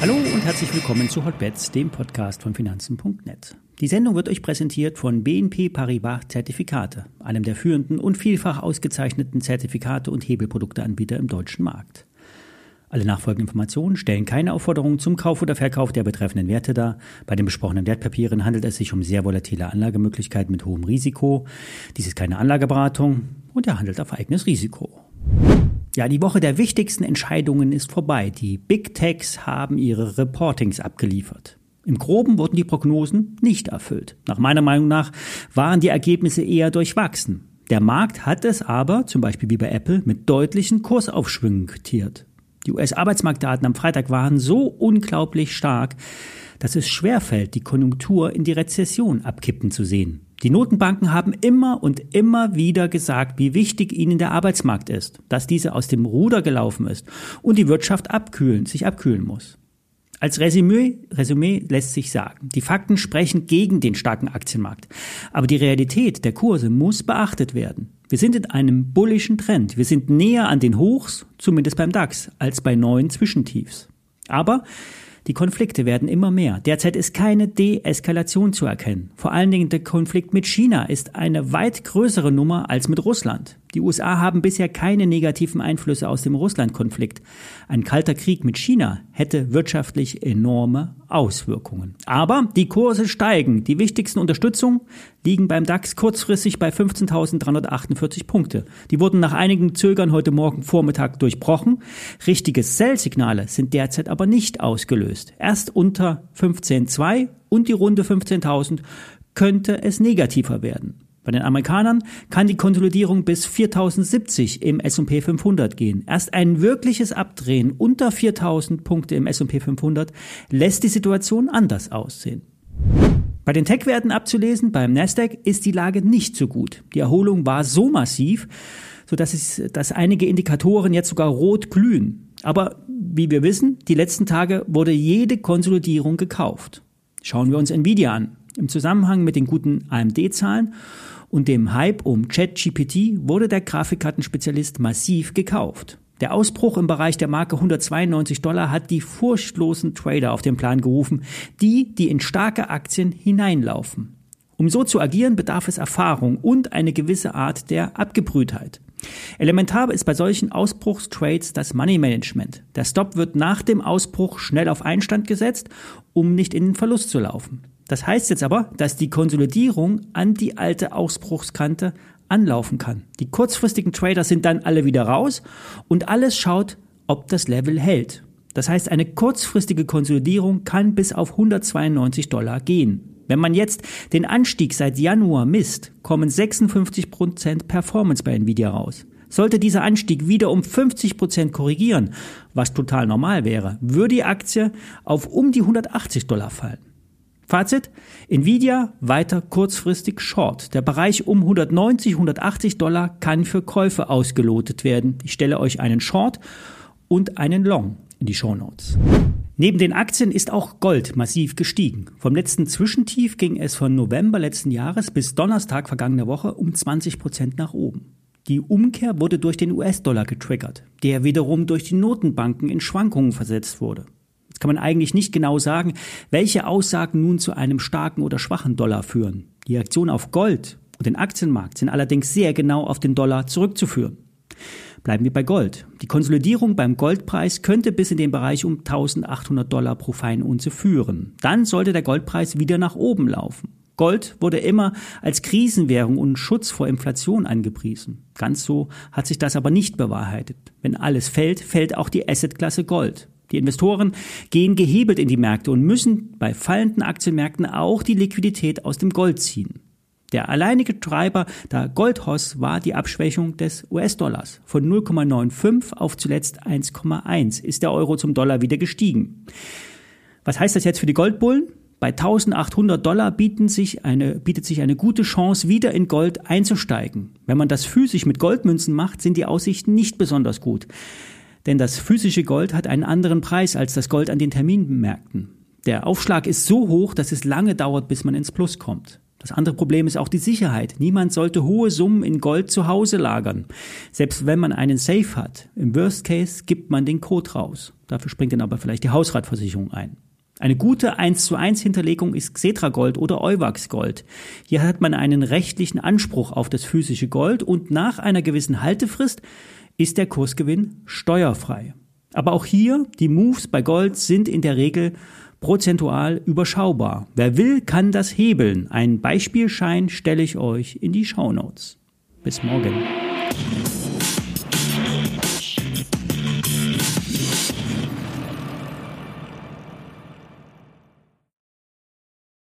Hallo und herzlich willkommen zu Hotbets, dem Podcast von Finanzen.net. Die Sendung wird euch präsentiert von BNP Paribas Zertifikate, einem der führenden und vielfach ausgezeichneten Zertifikate und Hebelprodukteanbieter im deutschen Markt. Alle nachfolgenden Informationen stellen keine Aufforderung zum Kauf oder Verkauf der betreffenden Werte dar. Bei den besprochenen Wertpapieren handelt es sich um sehr volatile Anlagemöglichkeiten mit hohem Risiko. Dies ist keine Anlageberatung und er handelt auf eigenes Risiko. Ja, die Woche der wichtigsten Entscheidungen ist vorbei. Die Big Techs haben ihre Reportings abgeliefert. Im Groben wurden die Prognosen nicht erfüllt. Nach meiner Meinung nach waren die Ergebnisse eher durchwachsen. Der Markt hat es aber, zum Beispiel wie bei Apple, mit deutlichen Kursaufschwüngen quittiert. Die US-Arbeitsmarktdaten am Freitag waren so unglaublich stark, dass es schwerfällt, die Konjunktur in die Rezession abkippen zu sehen. Die Notenbanken haben immer und immer wieder gesagt, wie wichtig ihnen der Arbeitsmarkt ist, dass diese aus dem Ruder gelaufen ist und die Wirtschaft abkühlen, sich abkühlen muss. Als Resümee, Resümee lässt sich sagen, die Fakten sprechen gegen den starken Aktienmarkt. Aber die Realität der Kurse muss beachtet werden. Wir sind in einem bullischen Trend. Wir sind näher an den Hochs, zumindest beim DAX, als bei neuen Zwischentiefs. Aber die Konflikte werden immer mehr. Derzeit ist keine Deeskalation zu erkennen. Vor allen Dingen der Konflikt mit China ist eine weit größere Nummer als mit Russland. Die USA haben bisher keine negativen Einflüsse aus dem Russland-Konflikt. Ein kalter Krieg mit China hätte wirtschaftlich enorme Auswirkungen. Aber die Kurse steigen. Die wichtigsten Unterstützungen liegen beim DAX kurzfristig bei 15.348 Punkte. Die wurden nach einigen Zögern heute Morgen Vormittag durchbrochen. Richtige Sell-Signale sind derzeit aber nicht ausgelöst. Erst unter 15.2 und die Runde 15.000 könnte es negativer werden. Bei den Amerikanern kann die Konsolidierung bis 4070 im S&P 500 gehen. Erst ein wirkliches Abdrehen unter 4000 Punkte im S&P 500 lässt die Situation anders aussehen. Bei den Tech-Werten abzulesen, beim Nasdaq ist die Lage nicht so gut. Die Erholung war so massiv, sodass es, dass einige Indikatoren jetzt sogar rot glühen. Aber wie wir wissen, die letzten Tage wurde jede Konsolidierung gekauft. Schauen wir uns Nvidia an. Im Zusammenhang mit den guten AMD-Zahlen und dem Hype um ChatGPT wurde der Grafikkartenspezialist massiv gekauft. Der Ausbruch im Bereich der Marke 192 Dollar hat die furchtlosen Trader auf den Plan gerufen, die, die in starke Aktien hineinlaufen. Um so zu agieren, bedarf es Erfahrung und eine gewisse Art der Abgebrühtheit. Elementar ist bei solchen Ausbruchstrades das Money Management. Der Stop wird nach dem Ausbruch schnell auf Einstand gesetzt, um nicht in den Verlust zu laufen. Das heißt jetzt aber, dass die Konsolidierung an die alte Ausbruchskante anlaufen kann. Die kurzfristigen Trader sind dann alle wieder raus und alles schaut, ob das Level hält. Das heißt, eine kurzfristige Konsolidierung kann bis auf 192 Dollar gehen. Wenn man jetzt den Anstieg seit Januar misst, kommen 56% Performance bei Nvidia raus. Sollte dieser Anstieg wieder um 50% korrigieren, was total normal wäre, würde die Aktie auf um die 180 Dollar fallen. Fazit, Nvidia weiter kurzfristig short. Der Bereich um 190, 180 Dollar kann für Käufe ausgelotet werden. Ich stelle euch einen Short und einen Long in die Show Notes. Neben den Aktien ist auch Gold massiv gestiegen. Vom letzten Zwischentief ging es von November letzten Jahres bis Donnerstag vergangener Woche um 20 Prozent nach oben. Die Umkehr wurde durch den US-Dollar getriggert, der wiederum durch die Notenbanken in Schwankungen versetzt wurde. Jetzt kann man eigentlich nicht genau sagen, welche Aussagen nun zu einem starken oder schwachen Dollar führen. Die Reaktion auf Gold und den Aktienmarkt sind allerdings sehr genau auf den Dollar zurückzuführen. Bleiben wir bei Gold. Die Konsolidierung beim Goldpreis könnte bis in den Bereich um 1800 Dollar pro Feinunze führen. Dann sollte der Goldpreis wieder nach oben laufen. Gold wurde immer als Krisenwährung und Schutz vor Inflation angepriesen. Ganz so hat sich das aber nicht bewahrheitet. Wenn alles fällt, fällt auch die Assetklasse Gold. Die Investoren gehen gehebelt in die Märkte und müssen bei fallenden Aktienmärkten auch die Liquidität aus dem Gold ziehen. Der alleinige Treiber der Goldhoss war die Abschwächung des US-Dollars. Von 0,95 auf zuletzt 1,1 ist der Euro zum Dollar wieder gestiegen. Was heißt das jetzt für die Goldbullen? Bei 1800 Dollar sich eine, bietet sich eine gute Chance, wieder in Gold einzusteigen. Wenn man das physisch mit Goldmünzen macht, sind die Aussichten nicht besonders gut. Denn das physische Gold hat einen anderen Preis als das Gold an den Terminmärkten. Der Aufschlag ist so hoch, dass es lange dauert, bis man ins Plus kommt. Das andere Problem ist auch die Sicherheit. Niemand sollte hohe Summen in Gold zu Hause lagern. Selbst wenn man einen Safe hat. Im Worst Case gibt man den Code raus. Dafür springt dann aber vielleicht die Hausratversicherung ein. Eine gute 1 zu 1 Hinterlegung ist Xetra Gold oder Euwax Gold. Hier hat man einen rechtlichen Anspruch auf das physische Gold und nach einer gewissen Haltefrist ist der Kursgewinn steuerfrei. Aber auch hier, die Moves bei Gold sind in der Regel prozentual überschaubar. Wer will, kann das hebeln. Ein Beispielschein stelle ich euch in die Shownotes. Bis morgen.